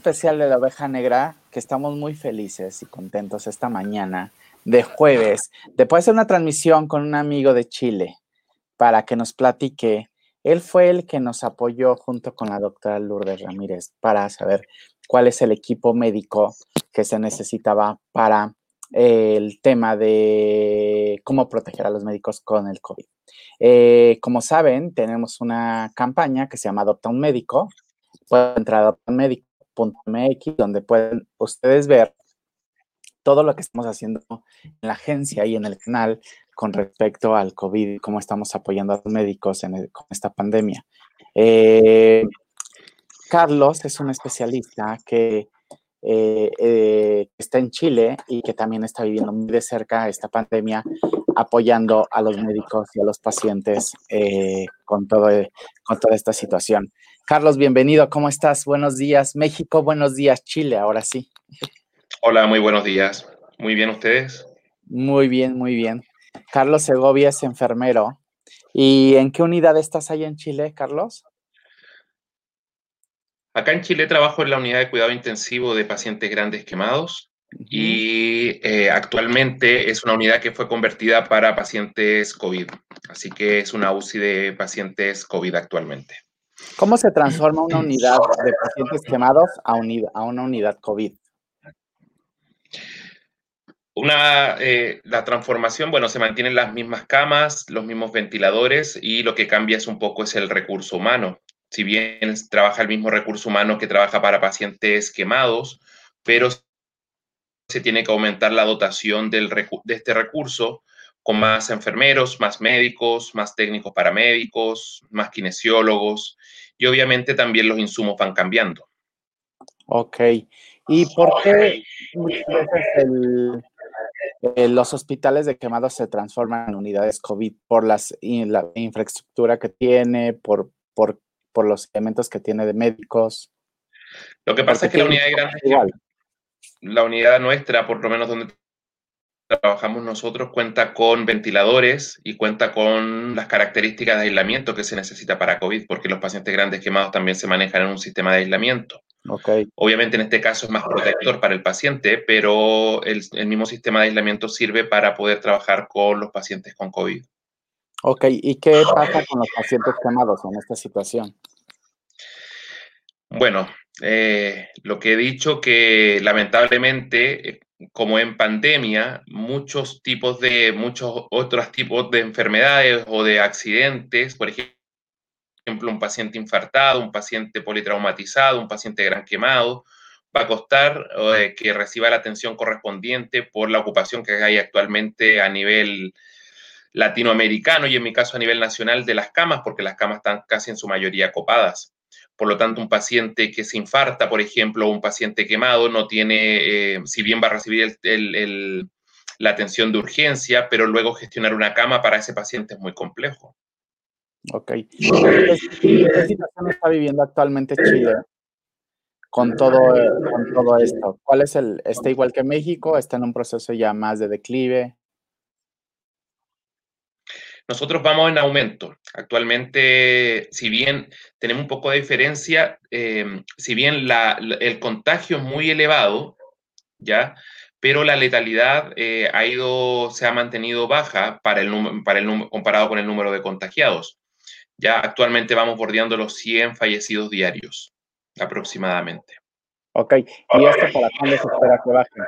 especial de la oveja negra que estamos muy felices y contentos esta mañana de jueves de poder hacer una transmisión con un amigo de Chile para que nos platique. Él fue el que nos apoyó junto con la doctora Lourdes Ramírez para saber cuál es el equipo médico que se necesitaba para el tema de cómo proteger a los médicos con el COVID. Eh, como saben, tenemos una campaña que se llama Adopta un Médico. Pueden entrar a adoptaunmedico.mx, donde pueden ustedes ver todo lo que estamos haciendo en la agencia y en el canal con respecto al COVID cómo estamos apoyando a los médicos en con esta pandemia. Eh, Carlos es un especialista que eh, eh, está en Chile y que también está viviendo muy de cerca esta pandemia, apoyando a los médicos y a los pacientes con, todo, con toda esta situación. Carlos, bienvenido, ¿cómo estás? Buenos días, México, buenos días, Chile, ahora sí. Hola, muy buenos días. Muy bien, ¿ustedes? Muy bien, muy bien. Carlos Segovia es enfermero. ¿Y en qué unidad estás ahí en Chile, Carlos? Acá en Chile trabajo en la unidad de cuidado intensivo de pacientes grandes quemados y eh, actualmente es una unidad que fue convertida para pacientes COVID. Así que es una UCI de pacientes COVID actualmente. ¿Cómo se transforma una unidad de pacientes quemados a, una unidad COVID? Una, eh, la transformación, bueno, se mantienen las mismas camas, los mismos ventiladores y lo que cambia es un poco es el recurso humano si bien trabaja el mismo recurso humano que trabaja para pacientes quemados, pero se tiene que aumentar la dotación de este recurso con más enfermeros, más médicos, más técnicos paramédicos, más kinesiólogos y obviamente también los insumos van cambiando. Ok. ¿Y por qué muchas veces los hospitales de quemados se transforman en unidades COVID? ¿Por las, la infraestructura que tiene? ¿Por, por por los elementos que tiene de médicos. Lo que pasa es que la unidad de grandes la unidad nuestra, por lo menos donde trabajamos nosotros, cuenta con ventiladores y cuenta con las características de aislamiento que se necesita para COVID, porque los pacientes grandes quemados también se manejan en un sistema de aislamiento. Okay. Obviamente en este caso es más protector para el paciente, pero el, el mismo sistema de aislamiento sirve para poder trabajar con los pacientes con COVID. Ok, ¿y qué pasa con los pacientes quemados en esta situación? Bueno, eh, lo que he dicho que lamentablemente, eh, como en pandemia, muchos tipos de, muchos otros tipos de enfermedades o de accidentes, por ejemplo, un paciente infartado, un paciente politraumatizado, un paciente gran quemado, va a costar eh, que reciba la atención correspondiente por la ocupación que hay actualmente a nivel latinoamericano y en mi caso a nivel nacional de las camas, porque las camas están casi en su mayoría copadas. Por lo tanto, un paciente que se infarta, por ejemplo, un paciente quemado, no tiene, eh, si bien va a recibir la atención de urgencia, pero luego gestionar una cama para ese paciente es muy complejo. Ok. ¿Qué situación está viviendo actualmente Chile con todo, con todo esto? ¿Cuál es el, está igual que México? ¿Está en un proceso ya más de declive? Nosotros vamos en aumento. Actualmente, si bien tenemos un poco de diferencia, eh, si bien el contagio es muy elevado, ¿ya? Pero la letalidad eh, ha ido, se ha mantenido baja para el, para comparado con el número de contagiados. Ya actualmente vamos bordeando los 100 fallecidos diarios, aproximadamente. Ok, ¿y esto para cuándo se espera que?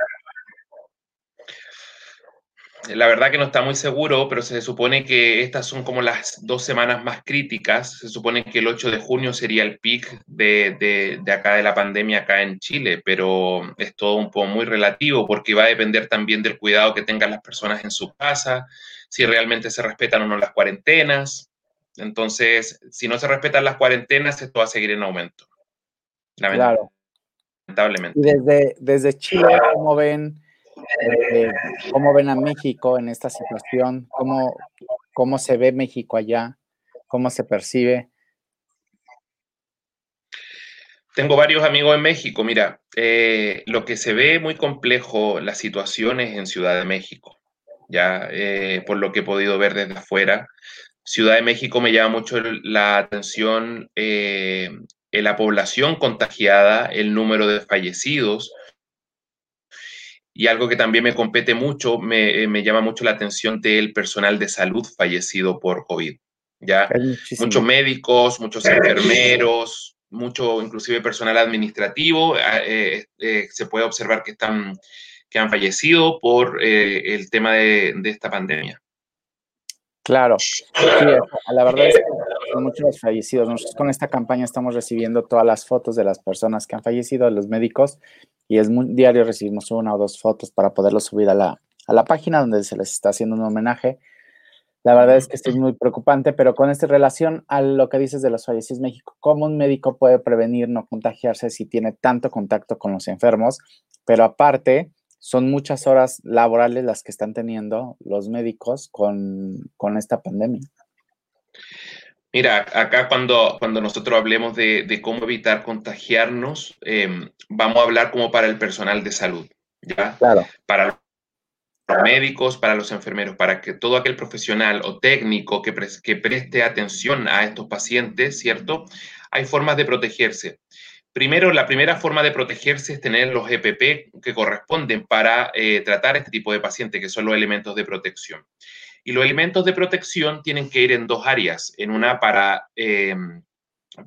La verdad que no está muy seguro, pero se supone que estas son como las dos semanas más críticas. Se supone que el 8 de junio sería el pic de, de, acá de la pandemia acá en Chile, pero es todo un poco muy relativo porque va a depender también del cuidado que tengan las personas en su casa, si realmente se respetan o no las cuarentenas. Entonces, si no se respetan las cuarentenas, esto va a seguir en aumento. Claro. Lamentablemente. Y desde, desde Chile, ¿cómo ven? Eh, ¿Cómo ven a México en esta situación? ¿Cómo, ¿Cómo se ve México allá? ¿Cómo se percibe? Tengo varios amigos en México. Mira, eh, lo que se ve muy complejo las situaciones en Ciudad de México, ya eh, por lo que he podido ver desde afuera. Ciudad de México me llama mucho la atención la población contagiada, el número de fallecidos. Y algo que también me compete mucho, me, me llama mucho la atención del personal de salud fallecido por COVID. ¿ya? Muchos médicos, muchos enfermeros, mucho inclusive personal administrativo, eh, eh, se puede observar que, están, que han fallecido por eh, el tema de, de, esta pandemia. Claro, sí, la verdad es que son muchos fallecidos. Nosotros con esta campaña estamos recibiendo todas las fotos de las personas que han fallecido, los médicos, y es muy diario recibimos una o dos fotos para poderlos subir a la, a la página donde se les está haciendo un homenaje. La verdad es que esto es muy preocupante, pero con esta relación a lo que dices de los fallecidos en México, ¿cómo un médico puede prevenir no contagiarse si tiene tanto contacto con los enfermos? Pero aparte, son muchas horas laborales las que están teniendo los médicos con, esta pandemia. Mira, acá cuando, cuando nosotros hablemos de, cómo evitar contagiarnos, em, vamos a hablar como para el personal de salud, ¿ya? Claro. Para los médicos, para los enfermeros, para que todo aquel profesional o técnico que, que preste atención a estos pacientes, ¿cierto? Hay formas de protegerse. Primero, la primera forma de protegerse es tener los EPP que corresponden para eh, tratar este tipo de paciente, que son los elementos de protección. Y los elementos de protección tienen que ir en dos áreas. En una para, eh,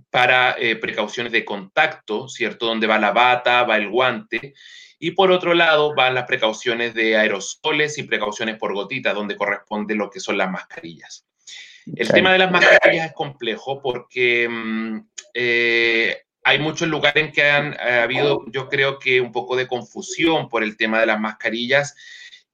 para eh, precauciones de contacto, ¿cierto? Donde va la bata, va el guante. Y por otro lado, van las precauciones de aerosoles y precauciones por gotitas, donde corresponde lo que son las mascarillas. El tema de las mascarillas es complejo porque mm, hay muchos lugares en que han ha habido, yo creo que un poco de confusión por el tema de las mascarillas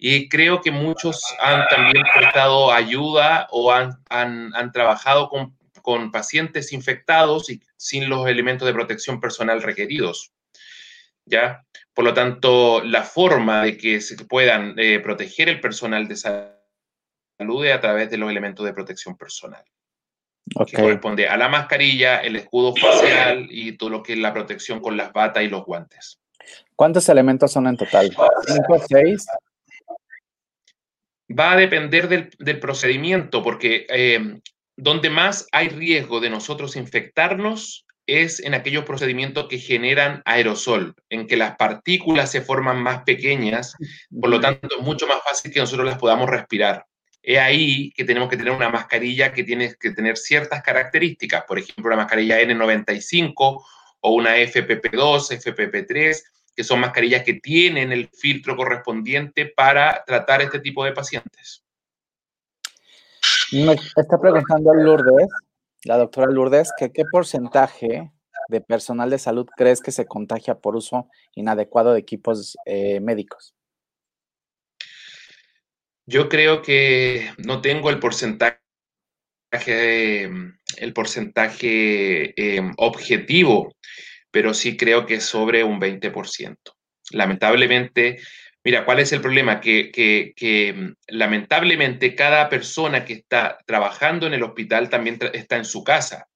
y creo que muchos han también prestado ayuda o han, han, trabajado con, con, pacientes infectados y sin los elementos de protección personal requeridos. ¿Ya? Por lo tanto, la forma de que se puedan eh, proteger el personal de salud es a través de los elementos de protección personal que corresponde a la mascarilla, el escudo facial y todo lo que es la protección con las batas y los guantes. ¿Cuántos elementos son en total? ¿Cinco, seis? Va a depender del, procedimiento, porque eh, donde más hay riesgo de nosotros infectarnos es en aquellos procedimientos que generan aerosol, en que las partículas se forman más pequeñas, por lo tanto es mucho más fácil que nosotros las podamos respirar. Es ahí que tenemos que tener una mascarilla que tiene que tener ciertas características, por ejemplo, la mascarilla N95 o una FPP2, FPP3, que son mascarillas que tienen el filtro correspondiente para tratar este tipo de pacientes. Me está preguntando Lourdes, la doctora Lourdes, que qué porcentaje de personal de salud crees que se contagia por uso inadecuado de equipos eh, médicos. Yo creo que no tengo el porcentaje, el porcentaje em, objetivo, pero sí creo que es sobre un 20%. Lamentablemente, mira, ¿cuál es el problema? Que, que, em, lamentablemente cada persona que está trabajando en el hospital también está en su casa.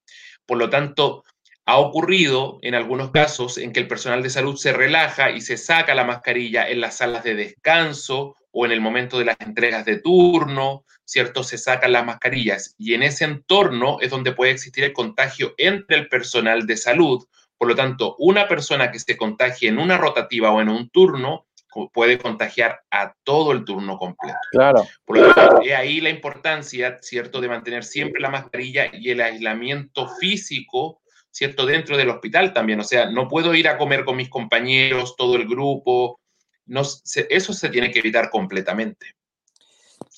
Por lo tanto, ha ocurrido en algunos casos en que el personal de salud se relaja y se saca la mascarilla en las salas de descanso o en el momento de las entregas de turno, ¿cierto? Se sacan las mascarillas y en ese entorno es donde puede existir el contagio entre el personal de salud. Por lo tanto, una persona que se contagie en una rotativa o en un turno puede contagiar a todo el turno completo. Claro. Por lo tanto, es ahí la importancia, ¿cierto?, de mantener siempre la mascarilla y el aislamiento físico, ¿cierto?, dentro del hospital también. O sea, no puedo ir a comer con mis compañeros, todo el grupo, no, eso se tiene que evitar completamente.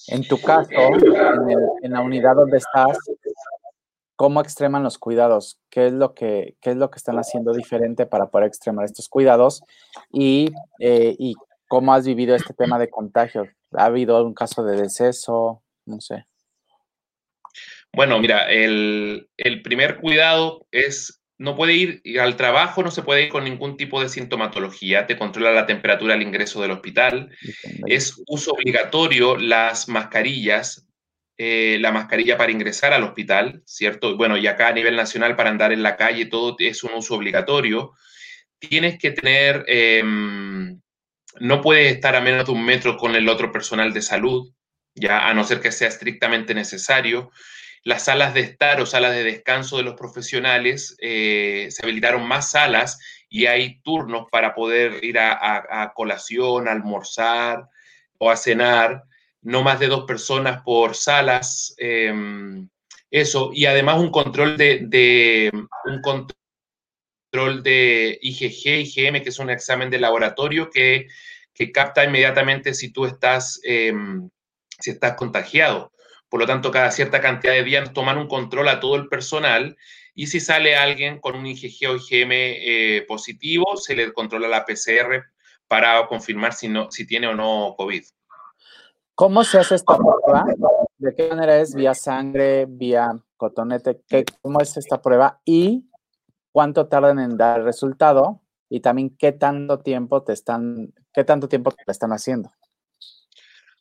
En tu caso, en, la unidad donde estás, ¿cómo extreman los cuidados? ¿Qué es, lo que, es lo que están haciendo diferente para poder extremar estos cuidados? Y, eh, y cómo has vivido este tema de contagio. ¿Ha habido un caso de deceso? No sé. Bueno, mira, el, el primer cuidado es no puede ir al trabajo, no se puede ir con ningún tipo de sintomatología, te controla la temperatura al ingreso del hospital, es uso obligatorio las mascarillas, eh, la mascarilla para ingresar al hospital, ¿cierto? Bueno, y acá a nivel nacional para andar en la calle todo es un uso obligatorio. Tienes que tener, em, no puedes estar a menos de un metro con el otro personal de salud, ya a no ser que sea estrictamente necesario. las salas de estar o salas de descanso de los profesionales, eh, se habilitaron más salas y hay turnos para poder ir a, colación, almorzar o a cenar, no más de dos personas por salas, em, eso, y además un control de, un control de IgG, IgM, que es un examen de laboratorio que, capta inmediatamente si tú estás, em, si estás contagiado. Por lo tanto, cada cierta cantidad de días toman un control a todo el personal y si sale alguien con un IgG o IgM eh, positivo, se le controla la PCR para confirmar si, no, si tiene o no COVID. ¿Cómo se hace esta prueba? ¿De qué manera es? ¿Vía sangre? ¿Vía cotonete? ¿Qué, ¿Cómo es esta prueba? ¿Y cuánto tardan en dar el resultado? Y también qué tanto tiempo te están, qué tanto tiempo te están haciendo.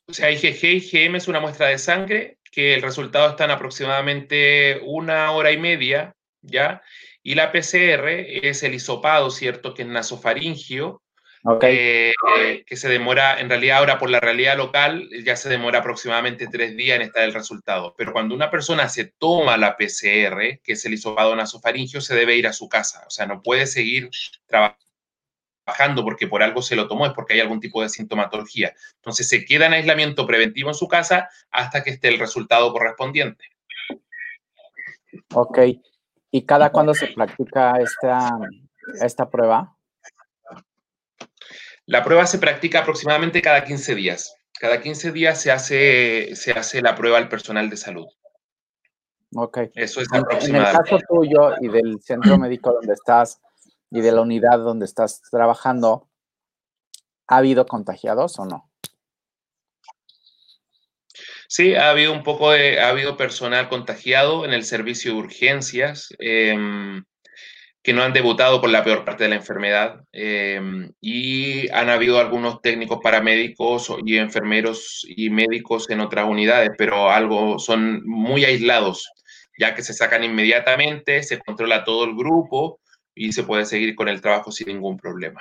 O sea, IgG y IgM es una muestra de sangre que el resultado está en aproximadamente una hora y media, ¿ya? Y la PCR es el hisopado, ¿cierto? Que es nasofaringio, okay. Eh, que se demora, en realidad ahora por la realidad local, ya se demora aproximadamente tres días en estar el resultado. Pero cuando una persona se toma la PCR, que es el hisopado nasofaringio, se debe ir a su casa. O sea, no puede seguir trabajando bajando porque por algo se lo tomó, es porque hay algún tipo de sintomatología. Entonces se queda en aislamiento preventivo en su casa hasta que esté el resultado correspondiente. Ok. ¿Y cada cuándo se practica esta, esta prueba? La prueba se practica aproximadamente cada 15 días. Cada 15 días se hace, se hace la prueba al personal de salud. Ok. Eso es aproximadamente. En el caso tuyo y del centro médico donde estás, y de la unidad donde estás trabajando, ¿ha habido contagiados o no? Sí, ha habido un poco de, ha habido personal contagiado en el servicio de urgencias em, que no han debutado por la peor parte de la enfermedad em, y han habido algunos técnicos paramédicos y enfermeros y médicos en otras unidades, pero algo son muy aislados, ya que se sacan inmediatamente, se controla todo el grupo y se puede seguir con el trabajo sin ningún problema.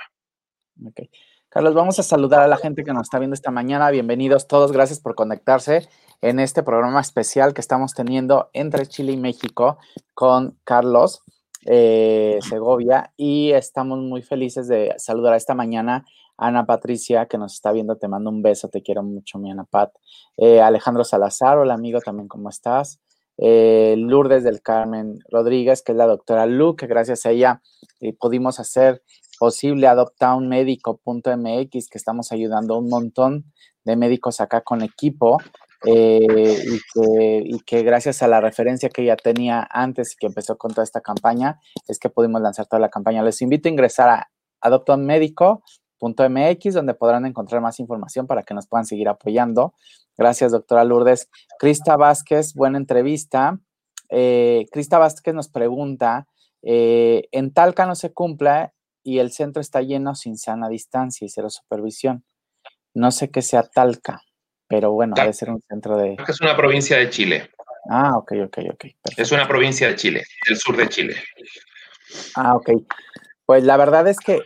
Carlos, vamos a saludar a la gente que nos está viendo esta mañana. Bienvenidos todos, gracias por conectarse en este programa especial que estamos teniendo entre Chile y México con Carlos eh, Segovia y estamos muy felices de saludar esta mañana a Ana Patricia que nos está viendo. Te mando un beso, te quiero mucho, mi Ana Pat. Eh, Alejandro Salazar, hola amigo, también, ¿cómo estás? Eh, Lourdes del Carmen Rodríguez, que es la doctora Lu, que gracias a ella eh, pudimos hacer posible adoptaunmedico.mx, que estamos ayudando a un montón de médicos acá con equipo eh, y, que, gracias a la referencia que ella tenía antes y que empezó con toda esta campaña, es que pudimos lanzar toda la campaña. Les invito a ingresar a adoptaunmedico.mx, donde podrán encontrar más información para que nos puedan seguir apoyando. Gracias, doctora Lourdes. Crista Vázquez, buena entrevista. Eh, Crista Vázquez nos pregunta, eh, en Talca no se cumple y el centro está lleno sin sana distancia y cero supervisión. No sé qué sea Talca, pero bueno, debe ser un centro de... Es una provincia de Chile. Ah, ok, ok, ok. Es una provincia de Chile, del sur de Chile. Ah, ok. Pues la verdad es que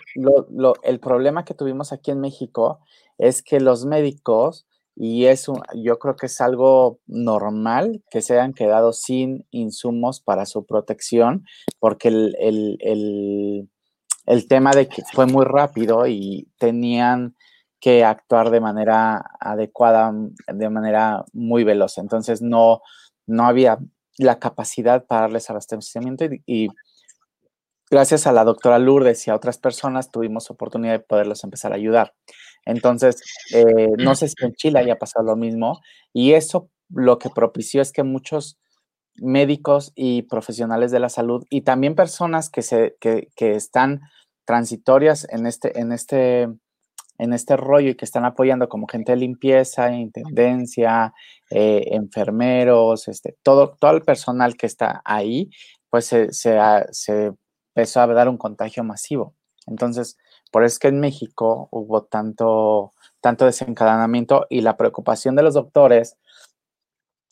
el problema que tuvimos aquí en México es que los médicos y eso yo creo que es algo normal que se hayan quedado sin insumos para su protección, porque el, tema de que fue muy rápido y tenían que actuar de manera adecuada, de manera muy veloz. Entonces no, no había la capacidad para darles abastecimiento y gracias a la doctora Lourdes y a otras personas tuvimos oportunidad de poderlos empezar a ayudar. Entonces, eh, no sé si en Chile haya pasado lo mismo y eso lo que propició es que muchos médicos y profesionales de la salud y también personas que, se, que, están transitorias en este, en, este, en este rollo y que están apoyando como gente de limpieza, intendencia, eh, enfermeros, este, todo, todo el personal que está ahí, pues se, se, empezó a dar un contagio masivo. Entonces, por eso es que en México hubo tanto, tanto desencadenamiento y la preocupación de los doctores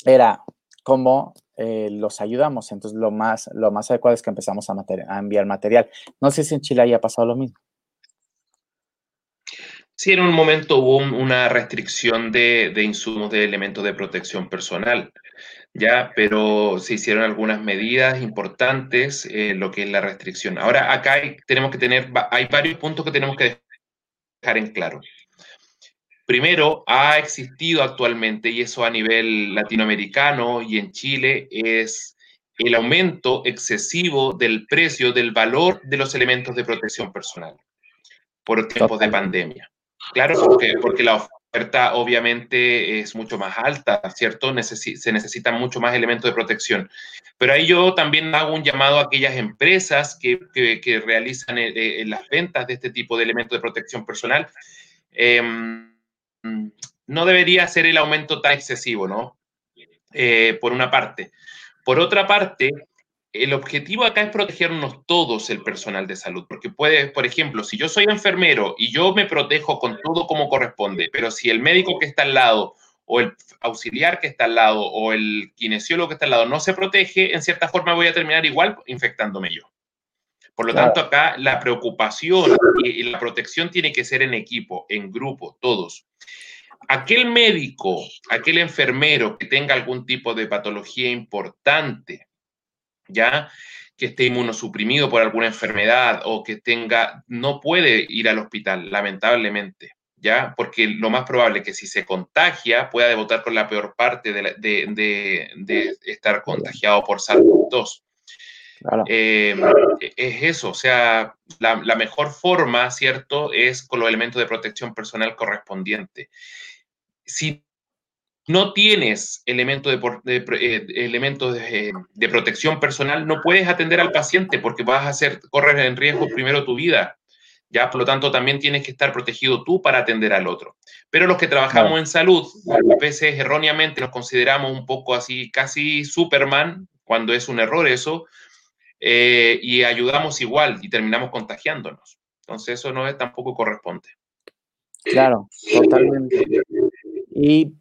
era cómo eh, los ayudamos. Entonces, lo más, lo más adecuado es que empezamos a, enviar material. No sé si en Chile haya pasado lo mismo. Sí, en un momento hubo una restricción de, de insumos de elementos de protección personal ya, pero se hicieron algunas medidas importantes, eh, lo que es la restricción. Ahora, acá tenemos que tener, hay varios puntos que tenemos que dejar en claro. Primero, ha existido actualmente, y eso a nivel latinoamericano y en Chile, es el aumento excesivo del precio, del valor de los elementos de protección personal por tiempos de pandemia. Claro, porque, la oferta obviamente es mucho más alta, ¿cierto? se necesitan mucho más elementos de protección. Pero ahí yo también hago un llamado a aquellas empresas que, realizan eh, eh, las ventas de este tipo de elementos de protección personal. Em, no debería ser el aumento tan excesivo, ¿no? Eh, por una parte. Por otra parte, el objetivo acá es protegernos todos el personal de salud, porque puede, por ejemplo, si yo soy enfermero y yo me protejo con todo como corresponde, pero si el médico que está al lado o el auxiliar que está al lado o el kinesiólogo que está al lado no se protege, en cierta forma voy a terminar igual infectándome yo. Por lo tanto, acá la preocupación y la protección tiene que ser en equipo, en grupo, todos. Aquel médico, aquel enfermero que tenga algún tipo de patología importante, ¿ya? Que esté inmunosuprimido por alguna enfermedad o que tenga, no puede ir al hospital, lamentablemente, ¿ya? Porque lo más probable es que si se contagia pueda debutar con la peor parte de, estar contagiado por SARS-CoV-2. Eh, es eso, o sea, la, la, mejor forma, ¿cierto?, es con los elementos de protección personal correspondientes. Si no tienes elementos de, eh, elementos de, protección personal, no puedes atender al paciente porque vas a hacer, correr en riesgo primero tu vida. Ya, por lo tanto, también tienes que estar protegido tú para atender al otro. Pero los que trabajamos en salud, a veces erróneamente nos consideramos un poco así, casi Superman, cuando es un error eso, eh, y ayudamos igual y terminamos contagiándonos. Entonces, eso no es tampoco corresponde. Claro, totalmente. Y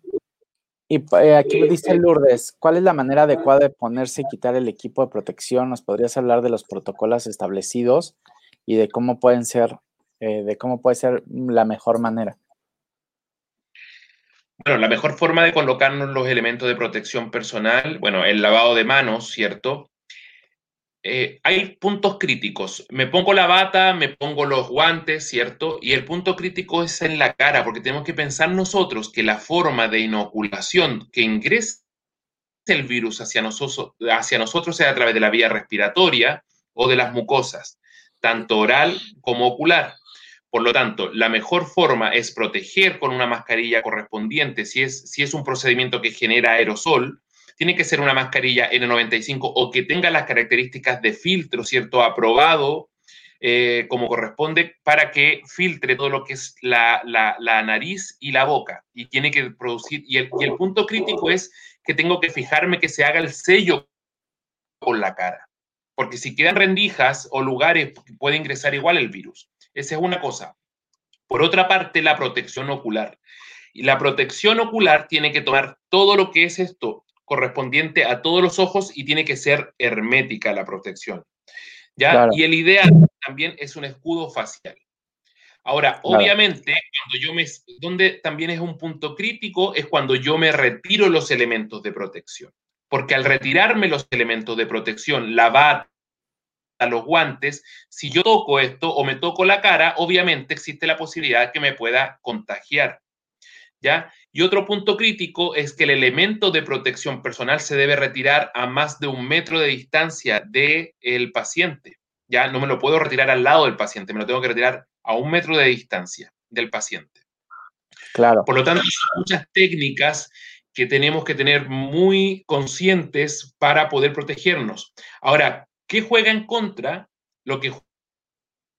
y eh, aquí me dice Lourdes, ¿cuál es la manera adecuada de ponerse y quitar el equipo de protección? ¿Nos podrías hablar de los protocolos establecidos y de cómo pueden ser, eh, de cómo puede ser la mejor manera? Bueno, la mejor forma de colocarnos los elementos de protección personal, bueno, el lavado de manos, ¿cierto? Eh, hay puntos críticos. Me pongo la bata, me pongo los guantes, ¿cierto? Y el punto crítico es en la cara, porque tenemos que pensar nosotros que la forma de inoculación que ingresa el virus hacia nosotros, hacia nosotros sea a través de la vía respiratoria o de las mucosas, tanto oral como ocular. Por lo tanto, la mejor forma es proteger con una mascarilla correspondiente si es, si es un procedimiento que genera aerosol, tiene que ser una mascarilla N95 o que tenga las características de filtro, ¿cierto? Aprobado eh, como corresponde para que filtre todo lo que es la, nariz y la boca. Y tiene que producir, y el, y el punto crítico es que tengo que fijarme que se haga el sello con la cara. Porque si quedan rendijas o lugares, puede ingresar igual el virus. Esa es una cosa. Por otra parte, la protección ocular. Y la protección ocular tiene que tomar todo lo que es esto, correspondiente a todos los ojos y tiene que ser hermética la protección. ¿ya? Y el ideal también es un escudo facial. Ahora, obviamente, cuando yo me, donde también es un punto crítico, es cuando yo me retiro los elementos de protección. Porque al retirarme los elementos de protección, la bata, los guantes, si yo toco esto o me toco la cara, obviamente existe la posibilidad que me pueda contagiar. ¿Ya? Y otro punto crítico es que el elemento de protección personal se debe retirar a más de un metro de distancia del paciente. Ya no me lo puedo retirar al lado del paciente, me lo tengo que retirar a un metro de distancia del paciente. Claro. Por lo tanto, hay muchas técnicas que tenemos que tener muy conscientes para poder protegernos. Ahora, ¿qué juega en contra? Lo que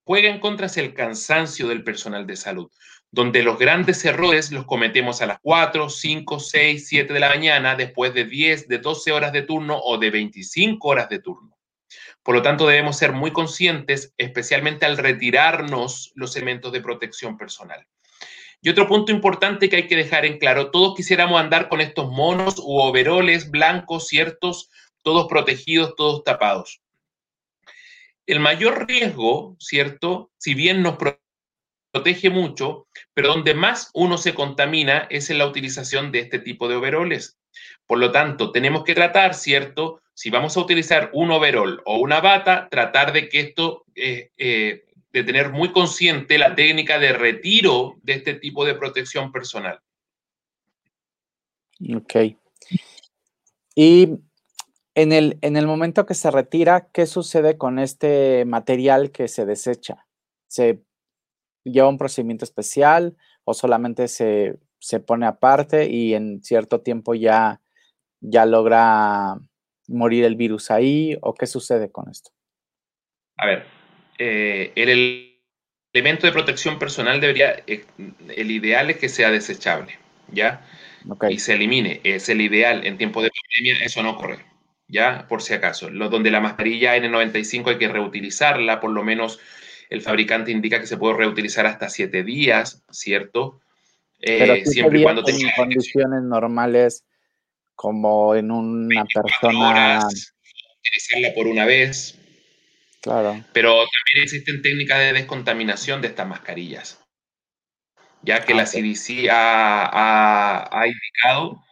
juega en contra es el cansancio del personal de salud donde los grandes errores los cometemos a las 4, 5, 6, 7 de la mañana, después de 10, de 12 horas de turno o de 25 horas de turno. Por lo tanto, debemos ser muy conscientes, especialmente al retirarnos los elementos de protección personal. Y otro punto importante que hay que dejar en claro, todos quisiéramos andar con estos monos u overoles blancos, ciertos, todos protegidos, todos tapados. El mayor riesgo, ¿cierto? Si bien nos protege mucho, pero donde más uno se contamina es en la utilización de este tipo de overoles. Por lo tanto, tenemos que tratar, ¿cierto? Si vamos a utilizar un overall o una bata, tratar de que esto, eh, eh, de tener muy consciente la técnica de retiro de este tipo de protección personal. Ok. Y en el, en el momento que se retira, ¿qué sucede con este material que se desecha? ¿Se lleva un procedimiento especial o solamente se, pone aparte y en cierto tiempo ya, ya logra morir el virus ahí? ¿O qué sucede con esto? A ver, eh, el elemento de protección personal debería, eh, el ideal es que sea desechable, ¿ya? Y se elimine, es el ideal. En tiempo de pandemia eso no ocurre, ¿ya? Por si acaso. Lo, donde la mascarilla N95 hay que reutilizarla, por lo menos el fabricante indica que se puede reutilizar hasta siete días, ¿cierto? Eh, siempre y cuando tenga condiciones normales, como en una persona. utilizarla por una vez. Claro. Pero también existen técnicas de descontaminación de estas mascarillas. Ya que la CDC ha, ha, indicado,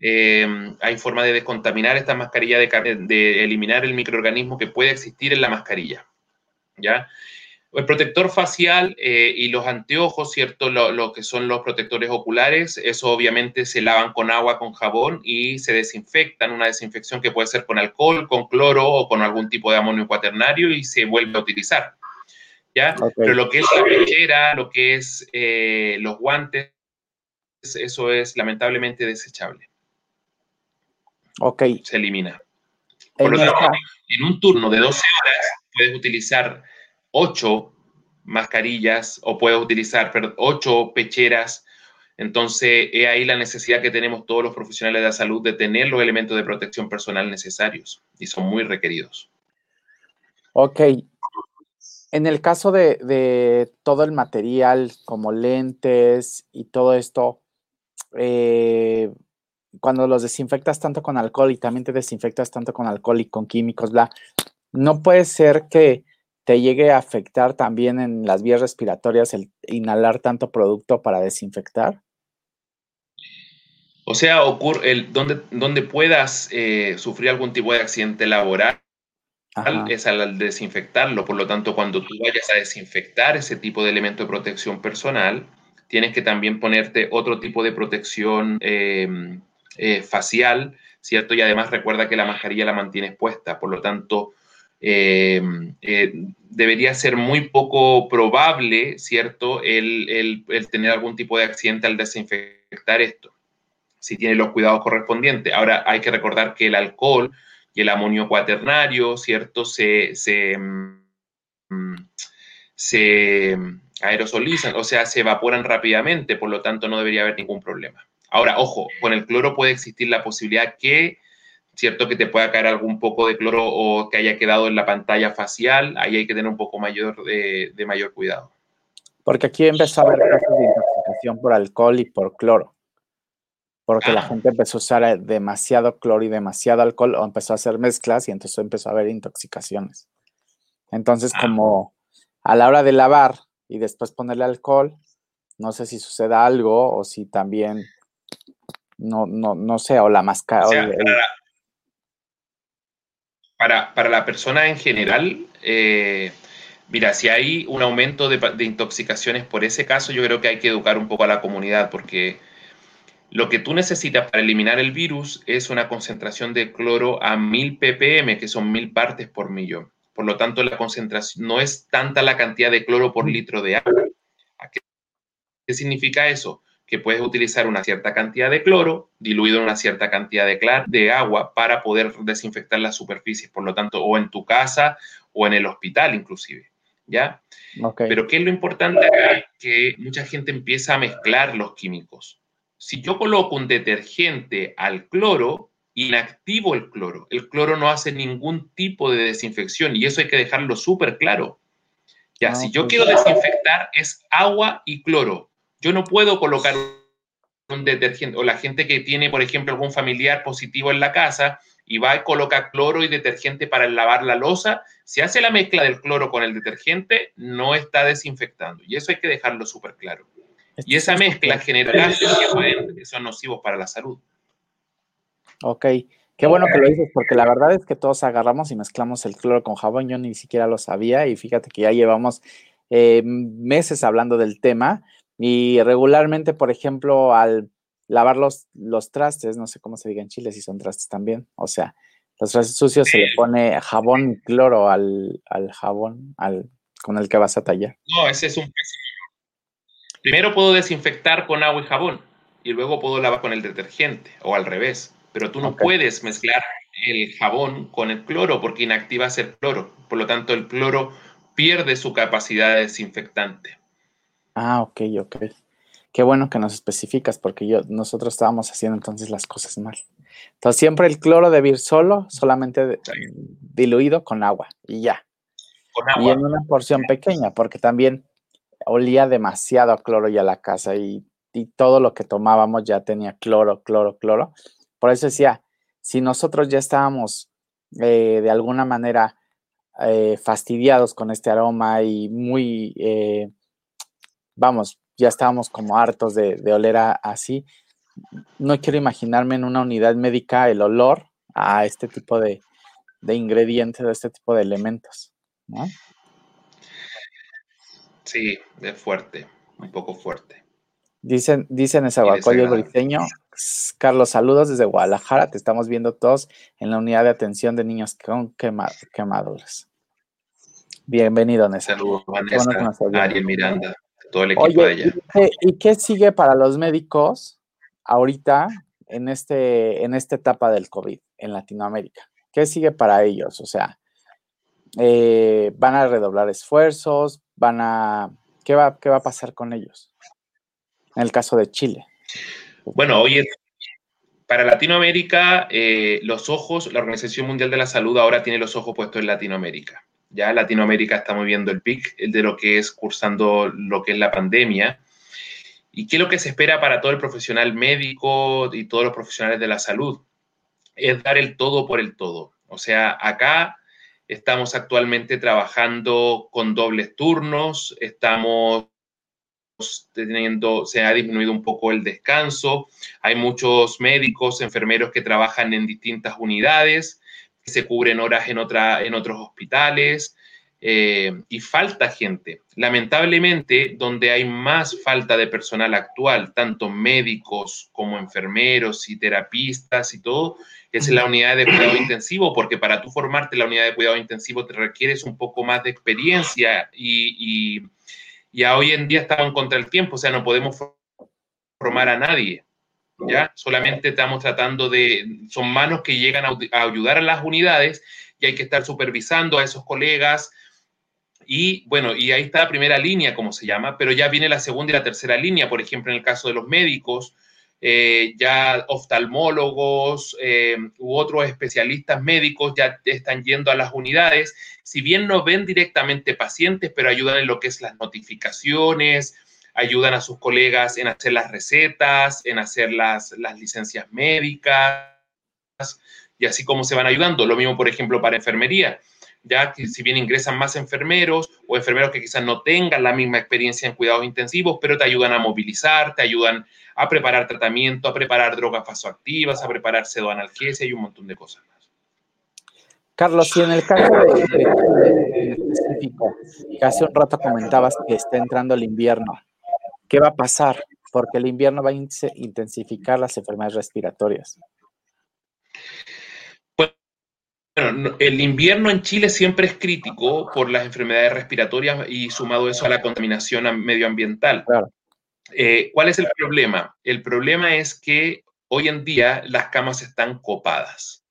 eh, hay forma de descontaminar esta mascarilla, de, de eliminar el microorganismo que puede existir en la mascarilla. ¿Ya? El protector facial eh, y los anteojos, ¿cierto? Lo, que son los protectores oculares, eso obviamente se lavan con agua, con jabón y se desinfectan. Una desinfección que puede ser con alcohol, con cloro o con algún tipo de amonio cuaternario y se vuelve a utilizar. ¿Ya? Pero lo que es la pechera, lo que es eh, los guantes, eso es lamentablemente desechable. Ok. Se elimina. Por lo tanto, en un turno de 12 horas puedes utilizar ocho mascarillas o puedes utilizar ocho pecheras. Entonces, es ahí la necesidad que tenemos todos los profesionales de la salud de tener los elementos de protección personal necesarios y son muy requeridos. Ok. En el caso de, todo el material como lentes y todo esto, eh, cuando los desinfectas tanto con alcohol y también te desinfectas tanto con alcohol y con químicos, bla, no puede ser que te llegue a afectar también en las vías respiratorias el inhalar tanto producto para desinfectar? O sea, ocurre el, donde, donde puedas eh, sufrir algún tipo de accidente laboral es al desinfectarlo. Por lo tanto, cuando tú vayas a desinfectar ese tipo de elemento de protección personal, tienes que también ponerte otro tipo de protección em, eh, facial, ¿cierto? Y además recuerda que la mascarilla la mantienes puesta. Por lo tanto, eh, eh, debería ser muy poco probable, ¿cierto?, el, tener algún tipo de accidente al desinfectar esto, si tiene los cuidados correspondientes. Ahora hay que recordar que el alcohol y el amonio cuaternario, ¿cierto?, se, se, mm, se aerosolizan, o sea, se evaporan rápidamente, por lo tanto no debería haber ningún problema. Ahora, ojo, con el cloro puede existir la posibilidad que cierto que te pueda caer algún poco de cloro o que haya quedado en la pantalla facial, ahí hay que tener un poco mayor de, mayor cuidado. Porque aquí empezó a haber casos de intoxicación por alcohol y por cloro. Porque la ah. gente empezó a usar demasiado cloro y demasiado alcohol o empezó a hacer mezclas y entonces empezó a haber intoxicaciones. Entonces, ah. como a la hora de lavar y después ponerle alcohol, no sé si suceda algo o si también, no, no, no sé, o la máscara. Para, la persona en general, eh, mira, si hay un aumento de, intoxicaciones por ese caso, yo creo que hay que educar un poco a la comunidad porque lo que tú necesitas para eliminar el virus es una concentración de cloro a 1000 ppm, que son 1000 partes por millón. Por lo tanto, la concentración no es tanta la cantidad de cloro por litro de agua. ¿Qué significa eso? Que puedes utilizar una cierta cantidad de cloro diluido en una cierta cantidad de, de agua para poder desinfectar las superficies, por lo tanto, o en tu casa o en el hospital inclusive, ¿ya? Pero ¿qué es lo importante acá? Que mucha gente empieza a mezclar los químicos. Si yo coloco un detergente al cloro, inactivo el cloro. El cloro no hace ningún tipo de desinfección y eso hay que dejarlo súper claro. Ya, ah, si yo quiero desinfectar es agua y cloro. Yo no puedo colocar un detergente, o la gente que tiene, por ejemplo, algún familiar positivo en la casa y va y coloca cloro y detergente para lavar la losa, si hace la mezcla del cloro con el detergente, no está desinfectando. Y eso hay que dejarlo súper claro. Y esa mezcla genera gases que son nocivos para la salud. Ok, qué bueno que lo dices, porque la verdad es que todos agarramos y mezclamos el cloro con jabón, yo ni siquiera lo sabía y fíjate que ya llevamos eh, meses hablando del tema y regularmente, por ejemplo, al lavar los, los trastes, no sé cómo se diga en Chile, si son trastes también, o sea, los trastes sucios se le pone jabón y cloro al, al jabón al, con el que vas a tallar. No, ese es un Primero puedo desinfectar con agua y jabón y luego puedo lavar con el detergente o al revés. Pero tú no puedes mezclar el jabón con el cloro porque inactivas el cloro. Por lo tanto, el cloro pierde su capacidad de desinfectante. Ah, ok, ok. Qué bueno que nos especificas porque yo, nosotros estábamos haciendo entonces las cosas mal. Entonces, siempre el cloro debe ir solo, solamente diluido con agua y ya. Con agua. Y en una porción pequeña, porque también olía demasiado a cloro ya la casa y, todo lo que tomábamos ya tenía cloro, cloro, cloro. Por eso decía, si nosotros ya estábamos eh, de alguna manera eh, fastidiados con este aroma y muy, eh, vamos, ya estábamos como hartos de, oler así, no quiero imaginarme en una unidad médica el olor a este tipo de, de ingredientes, a este tipo de elementos. ¿no? Sí, es fuerte, un poco fuerte. Dicen, dicen el briseño. Carlos, saludos desde Guadalajara. Te estamos viendo todos en la unidad de atención de niños con quemaduras. Bienvenido, Nessa. Saludos, Vanessa, Ariel Miranda, todo el equipo de allá. ¿y qué, sigue para los médicos ahorita en, este, en esta etapa del COVID en Latinoamérica? ¿Qué sigue para ellos? O sea, eh, ¿van a redoblar esfuerzos? van a, ¿qué va, qué va a pasar con ellos? En el caso de Chile. Bueno, hoy para Latinoamérica, eh, los ojos, la Organización Mundial de la Salud ahora tiene los ojos puestos en Latinoamérica. Ya Latinoamérica está moviendo el pic de lo que es cursando lo que es la pandemia. ¿Y qué es lo que se espera para todo el profesional médico y todos los profesionales de la salud? Es dar el todo por el todo. O sea, acá Estamos actualmente trabajando con dobles turnos, estamos teniendo, se ha disminuido un poco el descanso, hay muchos médicos, enfermeros que trabajan en distintas unidades, se cubren horas en, en otros hospitales, eh, y falta gente. Lamentablemente, donde hay más falta de personal actual, tanto médicos como enfermeros y terapistas y todo, es la unidad de cuidado intensivo, porque para tú formarte la unidad de cuidado intensivo te requieres un poco más de experiencia y, y, y hoy en día estamos contra el tiempo, o sea, no podemos formar a nadie. ¿Ya? Solamente estamos tratando de, son manos que llegan a, ayudar a las unidades y hay que estar supervisando a esos colegas, y bueno, y ahí está la primera línea, como se llama, pero ya viene la segunda y la tercera línea, por ejemplo, en el caso de los médicos, eh, ya oftalmólogos eh, u otros especialistas médicos ya están yendo a las unidades, si bien no ven directamente pacientes, pero ayudan en lo que es las notificaciones, ayudan a sus colegas en hacer las recetas, en hacer las, las licencias médicas, y así como se van ayudando. Lo mismo, por ejemplo, para enfermería ya que si bien ingresan más enfermeros o enfermeros que quizás no tengan la misma experiencia en cuidados intensivos, pero te ayudan a movilizar, te ayudan a preparar tratamiento, a preparar drogas vasoactivas, a preparar pseudoanalgesia y un montón de cosas más. Carlos, si en el caso de, específico, que hace un rato comentabas que está entrando el invierno, ¿qué va a pasar? Porque el invierno va a intensificar las enfermedades respiratorias. Bueno, el invierno en Chile siempre es crítico por las enfermedades respiratorias y sumado eso a la contaminación medioambiental. Eh, ¿Cuál es el problema? El problema es que hoy en día las camas están copadas.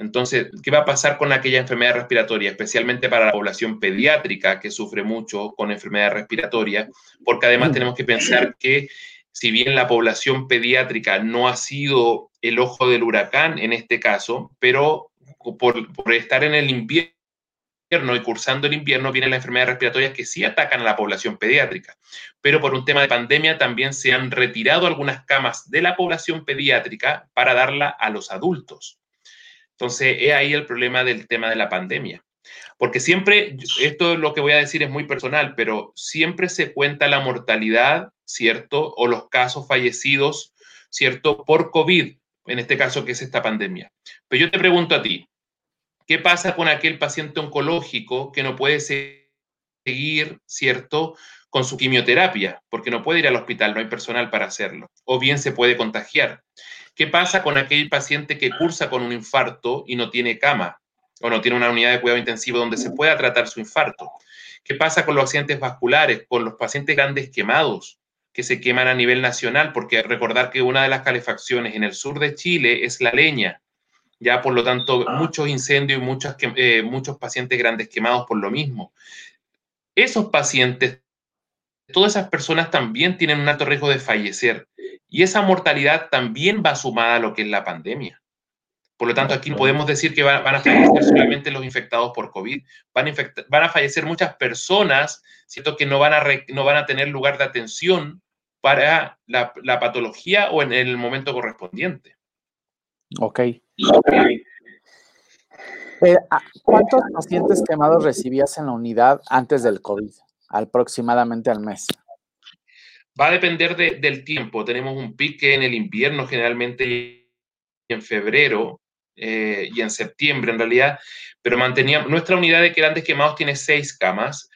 Entonces, ¿qué va a pasar con aquella enfermedad respiratoria, especialmente para la población pediátrica que sufre mucho con enfermedad respiratoria? Porque además mm. tenemos que pensar que si bien la población pediátrica no ha sido el ojo del huracán en este caso, pero por, estar en el invierno y cursando el invierno, vienen las enfermedades respiratorias que sí atacan a la población pediátrica. Pero por un tema de pandemia también se han retirado algunas camas de la población pediátrica para darla a los adultos. Entonces, es ahí el problema del tema de la pandemia. Porque siempre, esto es lo que voy a decir es muy personal, pero siempre se cuenta la mortalidad, ¿cierto? O los casos fallecidos, ¿cierto? Por COVID en este caso que es esta pandemia. Pero yo te pregunto a ti, ¿qué pasa con aquel paciente oncológico que no puede seguir, ¿cierto?, con su quimioterapia, porque no puede ir al hospital, no hay personal para hacerlo, o bien se puede contagiar. ¿Qué pasa con aquel paciente que cursa con un infarto y no tiene cama o no tiene una unidad de cuidado intensivo donde se pueda tratar su infarto? ¿Qué pasa con los accidentes vasculares, con los pacientes grandes quemados que se queman a nivel nacional? Porque recordar que una de las calefacciones en el sur de Chile es la leña. Ya, por lo tanto, muchos incendios y muchos, eh, muchos pacientes grandes quemados por lo mismo. Esos pacientes todas esas personas también tienen un alto riesgo de fallecer y esa mortalidad también va sumada a lo que es la pandemia. Por lo tanto, aquí no podemos decir que van, a fallecer solamente los infectados por COVID, van a, van a fallecer muchas personas, ¿cierto? Que no van, a no van a tener lugar de atención para la, patología o en el momento correspondiente. Ok. Eh, ¿Cuántos pacientes quemados recibías en la unidad antes del COVID? Aproximadamente al mes? Va a depender del tiempo. Tenemos un pique en el invierno generalmente en febrero eh, y en septiembre en realidad, pero manteníamos, nuestra unidad de grandes quemados tiene seis camas.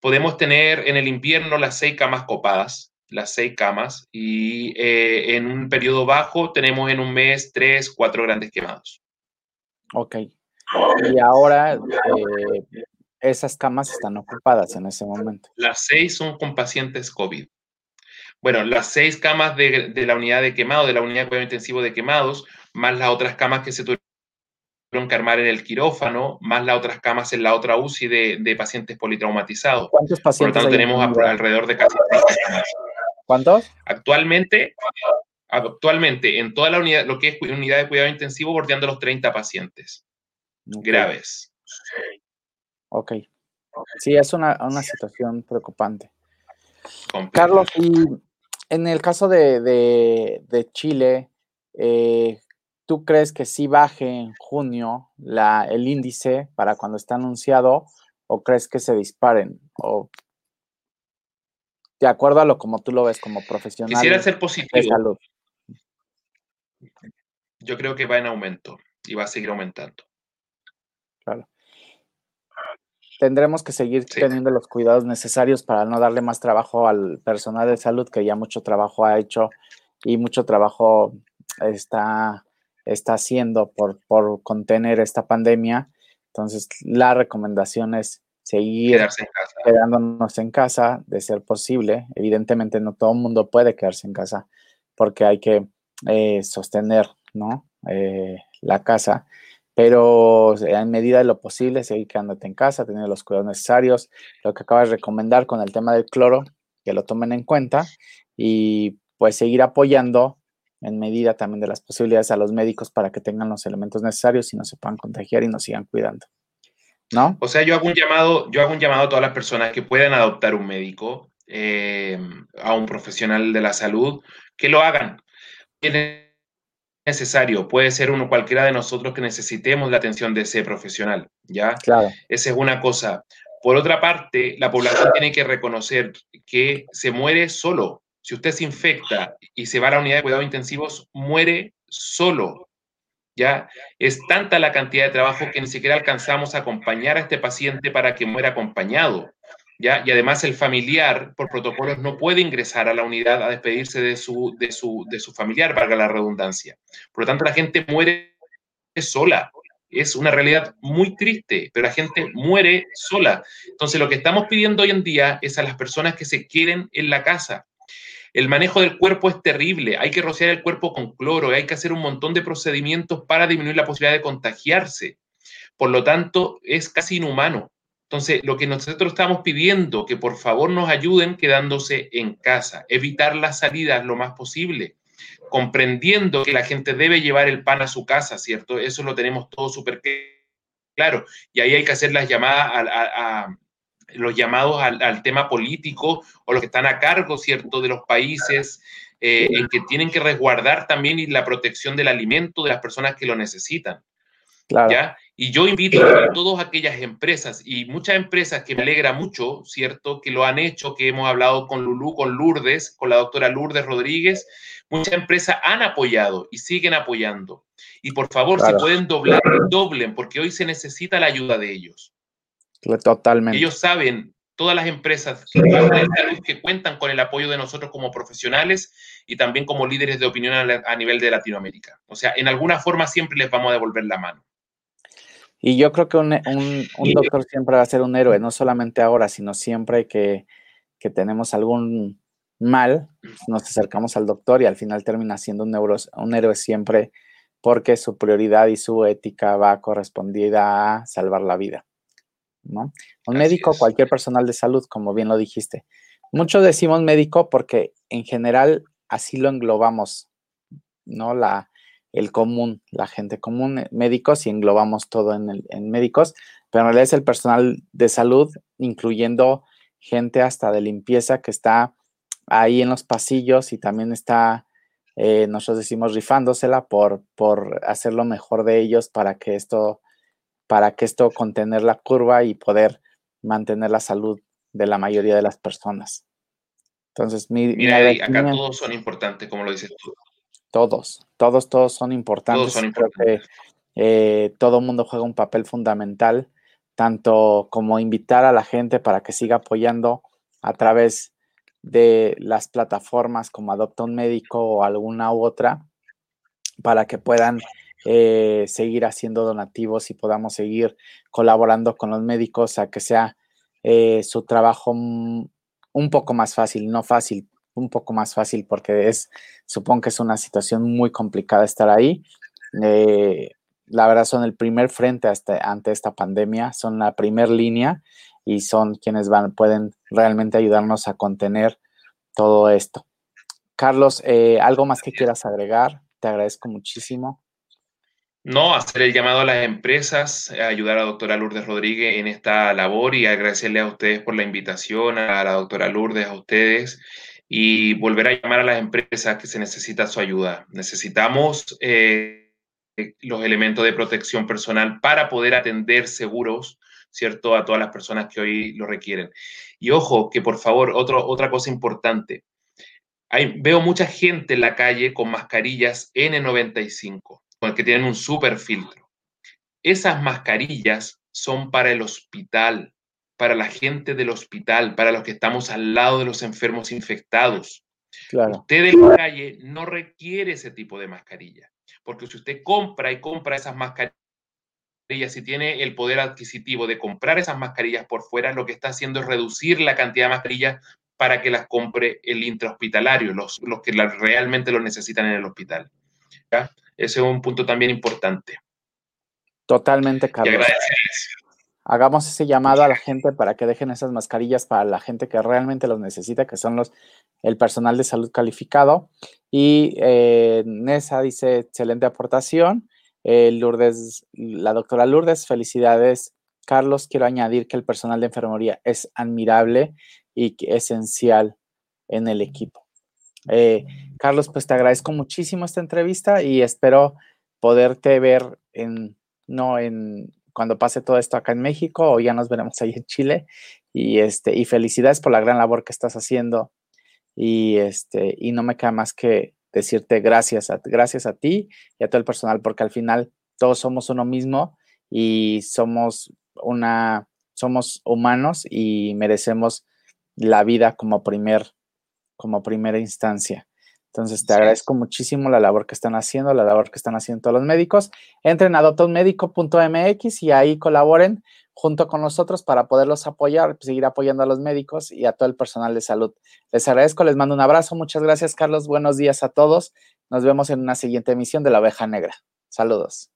Podemos tener en el invierno las seis camas copadas, las seis camas, y eh, en un periodo bajo tenemos en un mes tres, cuatro grandes quemados. Ok. Y ahora, eh, esas camas están ocupadas en ese momento. Las seis son con pacientes COVID. Bueno, las seis camas de, la unidad de quemado, de la unidad de cuidado intensivo de quemados, más las otras camas que se tuvieron que armar en el quirófano, más las otras camas en la otra UCI de, pacientes politraumatizados. ¿Cuántos pacientes? Por lo tanto, tenemos alrededor de casi camas. ¿Cuántos? Actualmente, actualmente, en toda la unidad, lo que es unidad de cuidado intensivo, bordeando los 30 pacientes graves. Ok. Sí, es una, situación preocupante. Carlos, y en el caso de, Chile, eh, ¿tú crees que sí baje en junio la, el índice para cuando está anunciado o crees que se disparen? O, de acuerdo a lo como tú lo ves como profesional. Quisiera ser positivo. Yo creo que va en aumento y va a seguir aumentando. Claro tendremos que seguir teniendo los cuidados necesarios para no darle más trabajo al personal de salud que ya mucho trabajo ha hecho y mucho trabajo está, está haciendo por, por contener esta pandemia. Entonces, la recomendación es seguir quedándonos en casa, de ser posible. Evidentemente, no todo el mundo puede quedarse en casa porque hay que eh, sostener ¿no? Eh, la casa pero en medida de lo posible, seguir quedándote en casa, tener los cuidados necesarios, lo que acabas de recomendar con el tema del cloro, que lo tomen en cuenta y pues seguir apoyando en medida también de las posibilidades a los médicos para que tengan los elementos necesarios y no se puedan contagiar y nos sigan cuidando. ¿No? O sea, yo hago un llamado, yo hago un llamado a todas las personas que puedan adoptar un médico, eh, a un profesional de la salud, que lo hagan necesario, puede ser uno cualquiera de nosotros que necesitemos la atención de ese profesional, ¿ya? Claro. Esa es una cosa. Por otra parte, la población tiene que reconocer que se muere solo. Si usted se infecta y se va a la unidad de cuidados intensivos, muere solo. ¿Ya? Es tanta la cantidad de trabajo que ni siquiera alcanzamos a acompañar a este paciente para que muera acompañado. Y además el familiar, por protocolos, no puede ingresar a la unidad a despedirse de su, de su, de su familiar, valga la redundancia. Por lo tanto, la gente muere sola. Es una realidad muy triste, pero la gente muere sola. Entonces, lo que estamos pidiendo hoy en día es a las personas que se queden en la casa. El manejo del cuerpo es terrible. Hay que rociar el cuerpo con cloro, hay que hacer un montón de procedimientos para disminuir la posibilidad de contagiarse. Por lo tanto, es casi inhumano. Entonces, lo que nosotros estamos pidiendo, que por favor nos ayuden quedándose en casa, evitar las salidas lo más posible, comprendiendo que la gente debe llevar el pan a su casa, ¿cierto? Eso lo tenemos todo súper claro. Y ahí hay que hacer las llamadas a, los llamados al, tema político o los que están a cargo, ¿cierto?, de los países eh, en que tienen que resguardar también la protección del alimento de las personas que lo necesitan. Claro. ¿ya? Y yo invito a todas aquellas empresas y muchas empresas que me alegra mucho, ¿cierto? Que lo han hecho, que hemos hablado con Lulú, con Lourdes, con la doctora Lourdes Rodríguez. Muchas empresas han apoyado y siguen apoyando. Y por favor, si pueden doblar, doblen, porque hoy se necesita la ayuda de ellos. Totalmente. Ellos saben, todas las empresas que, que cuentan con el apoyo de nosotros como profesionales y también como líderes de opinión a nivel de Latinoamérica. O sea, en alguna forma siempre les vamos a devolver la mano. Y yo creo que un, doctor siempre va a ser un héroe, no solamente ahora, sino siempre que, tenemos algún mal, nos acercamos al doctor y al final termina siendo un, un héroe siempre porque su prioridad y su ética va correspondida a salvar la vida. ¿no? Un médico, cualquier personal de salud, como bien lo dijiste. Muchos decimos médico porque en general así lo englobamos, ¿no? La, el común, la gente común, eh, médicos, y englobamos todo en, en médicos, pero en realidad es el personal de salud, incluyendo gente hasta de limpieza que está ahí en los pasillos y también está, eh, nosotros decimos, rifándosela por, por hacer lo mejor de ellos para que esto, para que esto contener la curva y poder mantener la salud de la mayoría de las personas. Entonces, mi, Mira, acá todos son importantes, como lo dices tú. Todos, todos, todos son importantes. Todos Creo que eh, todo mundo juega un papel fundamental, tanto como invitar a la gente para que siga apoyando a través de las plataformas como Adopta un Médico o alguna u otra, para que puedan eh, seguir haciendo donativos y podamos seguir colaborando con los médicos a que sea eh, su trabajo un poco más fácil, no fácil, un poco más fácil porque es, supongo que es una situación muy complicada estar ahí. Eh, la verdad son el primer frente ante esta pandemia, son la primer línea y son quienes van, pueden realmente ayudarnos a contener todo esto. Carlos, eh, ¿algo más que quieras agregar? Te agradezco muchísimo. No, hacer el llamado a las empresas, ayudar a la doctora Lourdes Rodríguez en esta labor y agradecerle a ustedes por la invitación, a la doctora Lourdes, a ustedes y volver a llamar a las empresas que se necesita su ayuda. Necesitamos eh, los elementos de protección personal para poder atender seguros, ¿cierto?, a todas las personas que hoy lo requieren. Y ojo, que por favor, otro, otra cosa importante. Hay, veo mucha gente en la calle con mascarillas N95, con el que tienen un super filtro. Esas mascarillas son para el hospital, para la gente del hospital, para los que estamos al lado de los enfermos infectados. Claro. Usted en la calle no requiere ese tipo de mascarilla, porque si usted compra y compra esas mascarillas y tiene el poder adquisitivo de comprar esas mascarillas por fuera, lo que está haciendo es reducir la cantidad de mascarillas para que las compre el intrahospitalario, los, los que realmente lo necesitan en el hospital. Ese es un punto también importante. Totalmente, Carlos hagamos ese llamado a la gente para que dejen esas mascarillas para la gente que realmente los necesita, que son los el personal de salud calificado. Y eh, Nessa dice, excelente aportación. Lourdes, la doctora Lourdes, felicidades. Carlos, quiero añadir que el personal de enfermería es admirable y esencial en el equipo. Eh, Carlos, pues te agradezco muchísimo esta entrevista y espero poderte ver en, no en, cuando pase todo esto acá en México o ya nos veremos ahí en Chile. Y, este, y felicidades por la gran labor que estás haciendo. Y, este, y no me queda más que decirte gracias a, gracias a ti y a todo el personal, porque al final todos somos uno mismo y somos una, somos humanos y merecemos la vida como primer, como primera instancia. Entonces, te agradezco muchísimo la labor que están haciendo, la labor que están haciendo todos los médicos. Entren a adoptaunmedico.mx y ahí colaboren junto con nosotros para poderlos apoyar, seguir apoyando a los médicos y a todo el personal de salud. Les agradezco, les mando un abrazo. Muchas gracias, Carlos. Buenos días a todos. Nos vemos en una siguiente emisión de La Oveja Negra. Saludos.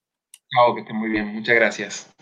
Chao, que esté muy bien. Muchas gracias.